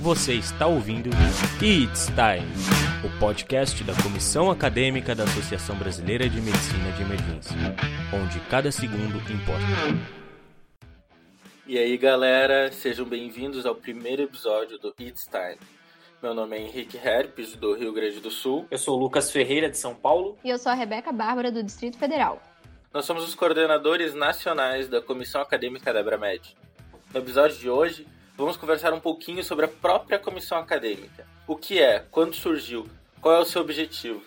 Você está ouvindo It's Time, o podcast da Comissão Acadêmica da Associação Brasileira de Medicina de Emergência, onde cada segundo importa. E aí, galera, sejam bem-vindos ao primeiro episódio do It's Time. Meu nome é Henrique Herpes, do Rio Grande do Sul. Eu sou o Lucas Ferreira, de São Paulo. E eu sou a Rebeca Bárbara, do Distrito Federal. Nós somos os coordenadores nacionais da Comissão Acadêmica da Abramed. No episódio de hoje, vamos conversar um pouquinho sobre a própria comissão acadêmica. O que é, quando surgiu, qual é o seu objetivo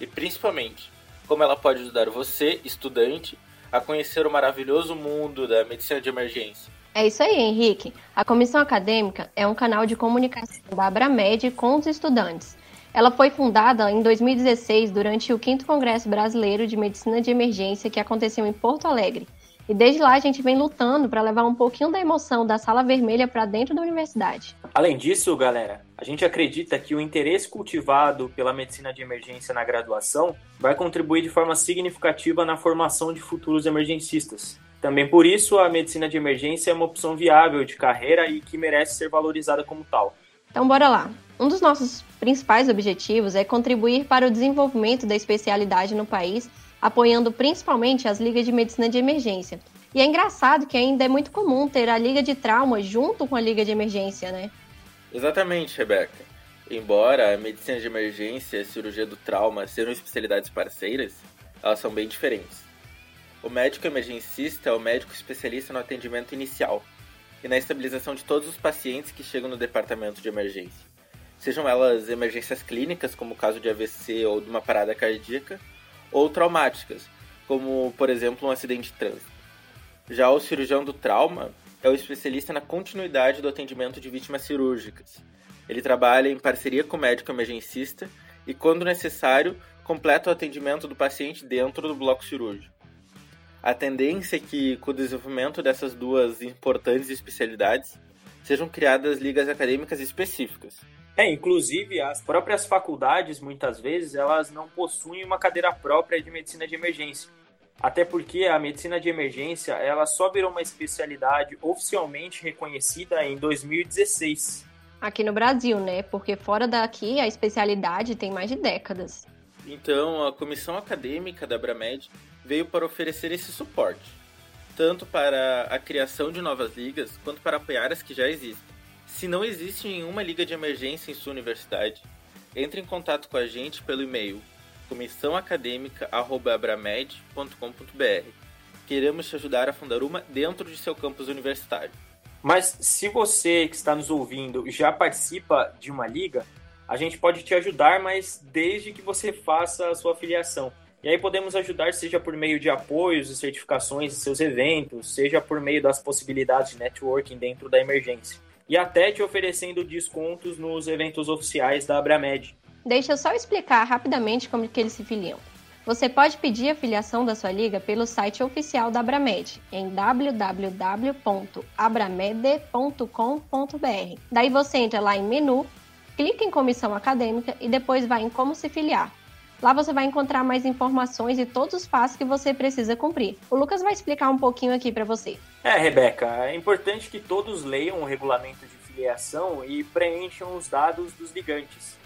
e, principalmente, como ela pode ajudar você, estudante, a conhecer o maravilhoso mundo da medicina de emergência. É isso aí, Henrique. A comissão acadêmica é um canal de comunicação da Abramed com os estudantes. Ela foi fundada em 2016 durante o 5 Congresso Brasileiro de Medicina de Emergência que aconteceu em Porto Alegre e desde lá a gente vem lutando para levar um pouquinho da emoção da sala vermelha para dentro da universidade. Além disso, galera, a gente acredita que o interesse cultivado pela medicina de emergência na graduação vai contribuir de forma significativa na formação de futuros emergencistas. Também por isso, a medicina de emergência é uma opção viável de carreira e que merece ser valorizada como tal. Então, bora lá. Um dos nossos principais objetivos é contribuir para o desenvolvimento da especialidade no país apoiando principalmente as ligas de medicina de emergência. E é engraçado que ainda é muito comum ter a liga de trauma junto com a liga de emergência, né? Exatamente, Rebeca. Embora a medicina de emergência e a cirurgia do trauma sejam especialidades parceiras, elas são bem diferentes. O médico emergencista é o médico especialista no atendimento inicial e na estabilização de todos os pacientes que chegam no departamento de emergência. Sejam elas emergências clínicas, como o caso de AVC ou de uma parada cardíaca, ou traumáticas, como por exemplo um acidente de trânsito. Já o cirurgião do trauma é o especialista na continuidade do atendimento de vítimas cirúrgicas. Ele trabalha em parceria com o médico emergencista e, quando necessário, completa o atendimento do paciente dentro do bloco cirúrgico. A tendência é que, com o desenvolvimento dessas duas importantes especialidades, sejam criadas ligas acadêmicas específicas, é, inclusive as próprias faculdades, muitas vezes, elas não possuem uma cadeira própria de medicina de emergência. Até porque a medicina de emergência, ela só virou uma especialidade oficialmente reconhecida em 2016. Aqui no Brasil, né? Porque fora daqui a especialidade tem mais de décadas. Então, a comissão acadêmica da Abramed veio para oferecer esse suporte, tanto para a criação de novas ligas quanto para apoiar as que já existem. Se não existe nenhuma liga de emergência em sua universidade, entre em contato com a gente pelo e-mail comissãoacadêmica.abramed.com.br. Queremos te ajudar a fundar uma dentro de seu campus universitário. Mas se você que está nos ouvindo já participa de uma liga, a gente pode te ajudar, mas desde que você faça a sua filiação. E aí podemos ajudar, seja por meio de apoios e certificações de seus eventos, seja por meio das possibilidades de networking dentro da emergência e até te oferecendo descontos nos eventos oficiais da Abramed. Deixa eu só explicar rapidamente como que eles se filiam. Você pode pedir a filiação da sua liga pelo site oficial da Abramed, em www.abramed.com.br. Daí você entra lá em menu, clica em comissão acadêmica e depois vai em como se filiar. Lá você vai encontrar mais informações e todos os passos que você precisa cumprir. O Lucas vai explicar um pouquinho aqui para você. É, Rebeca, é importante que todos leiam o regulamento de filiação e preencham os dados dos ligantes.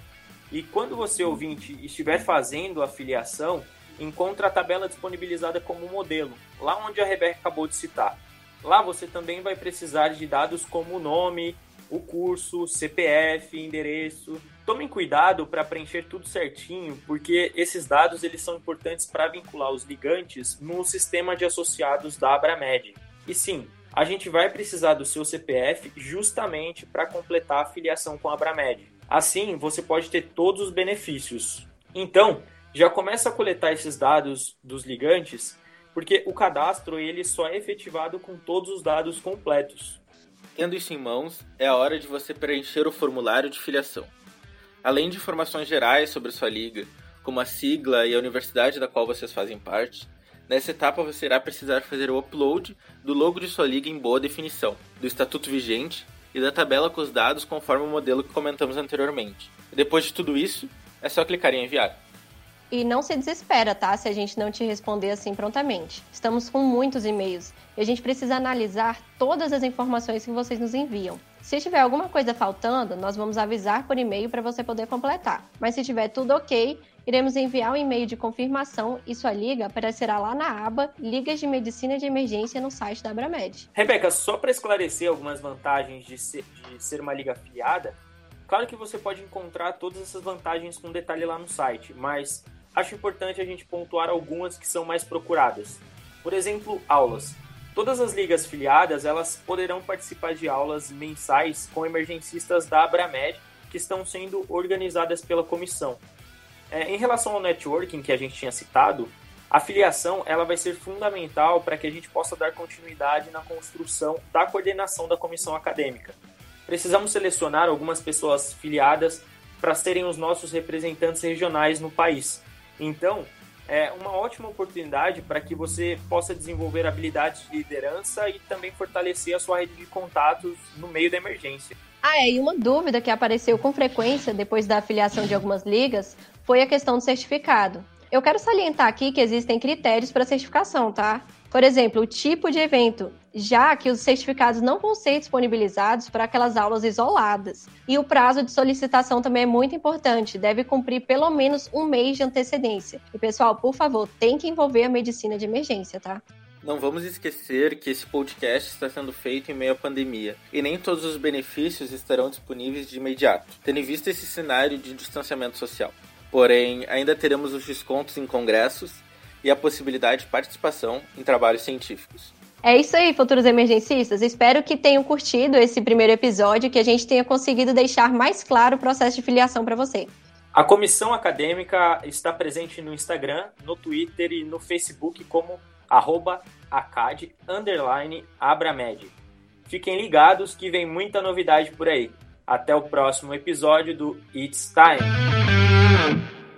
E quando você, ouvinte, estiver fazendo a filiação, encontra a tabela disponibilizada como modelo, lá onde a Rebeca acabou de citar. Lá você também vai precisar de dados como o nome, o curso, CPF, endereço. Tomem cuidado para preencher tudo certinho, porque esses dados eles são importantes para vincular os ligantes no sistema de associados da Abramed. E sim, a gente vai precisar do seu CPF justamente para completar a filiação com a Abramed. Assim, você pode ter todos os benefícios. Então, já começa a coletar esses dados dos ligantes, porque o cadastro ele só é efetivado com todos os dados completos. Tendo isso em mãos, é a hora de você preencher o formulário de filiação. Além de informações gerais sobre sua liga, como a sigla e a universidade da qual vocês fazem parte, nessa etapa você irá precisar fazer o upload do logo de sua liga em boa definição, do estatuto vigente e da tabela com os dados conforme o modelo que comentamos anteriormente. Depois de tudo isso, é só clicar em enviar. E não se desespera, tá? Se a gente não te responder assim prontamente. Estamos com muitos e-mails e a gente precisa analisar todas as informações que vocês nos enviam. Se tiver alguma coisa faltando, nós vamos avisar por e-mail para você poder completar. Mas se tiver tudo ok, iremos enviar um e-mail de confirmação e sua liga aparecerá lá na aba Ligas de Medicina de Emergência no site da Abramed. Rebeca, só para esclarecer algumas vantagens de ser, de ser uma liga afiliada, claro que você pode encontrar todas essas vantagens com detalhe lá no site, mas acho importante a gente pontuar algumas que são mais procuradas. Por exemplo, aulas. Todas as ligas filiadas elas poderão participar de aulas mensais com emergencistas da Abramed que estão sendo organizadas pela comissão. É, em relação ao networking que a gente tinha citado, a filiação ela vai ser fundamental para que a gente possa dar continuidade na construção da coordenação da comissão acadêmica. Precisamos selecionar algumas pessoas filiadas para serem os nossos representantes regionais no país. Então, é uma ótima oportunidade para que você possa desenvolver habilidades de liderança e também fortalecer a sua rede de contatos no meio da emergência. Ah, é, e uma dúvida que apareceu com frequência depois da afiliação de algumas ligas foi a questão do certificado. Eu quero salientar aqui que existem critérios para certificação, tá? Por exemplo, o tipo de evento, já que os certificados não vão ser disponibilizados para aquelas aulas isoladas. E o prazo de solicitação também é muito importante, deve cumprir pelo menos um mês de antecedência. E pessoal, por favor, tem que envolver a medicina de emergência, tá? Não vamos esquecer que esse podcast está sendo feito em meio à pandemia e nem todos os benefícios estarão disponíveis de imediato, tendo em vista esse cenário de distanciamento social. Porém, ainda teremos os descontos em congressos e a possibilidade de participação em trabalhos científicos. É isso aí, futuros emergencistas. Espero que tenham curtido esse primeiro episódio, que a gente tenha conseguido deixar mais claro o processo de filiação para você. A comissão acadêmica está presente no Instagram, no Twitter e no Facebook como arroba acad, underline, abramed. Fiquem ligados que vem muita novidade por aí. Até o próximo episódio do It's Time!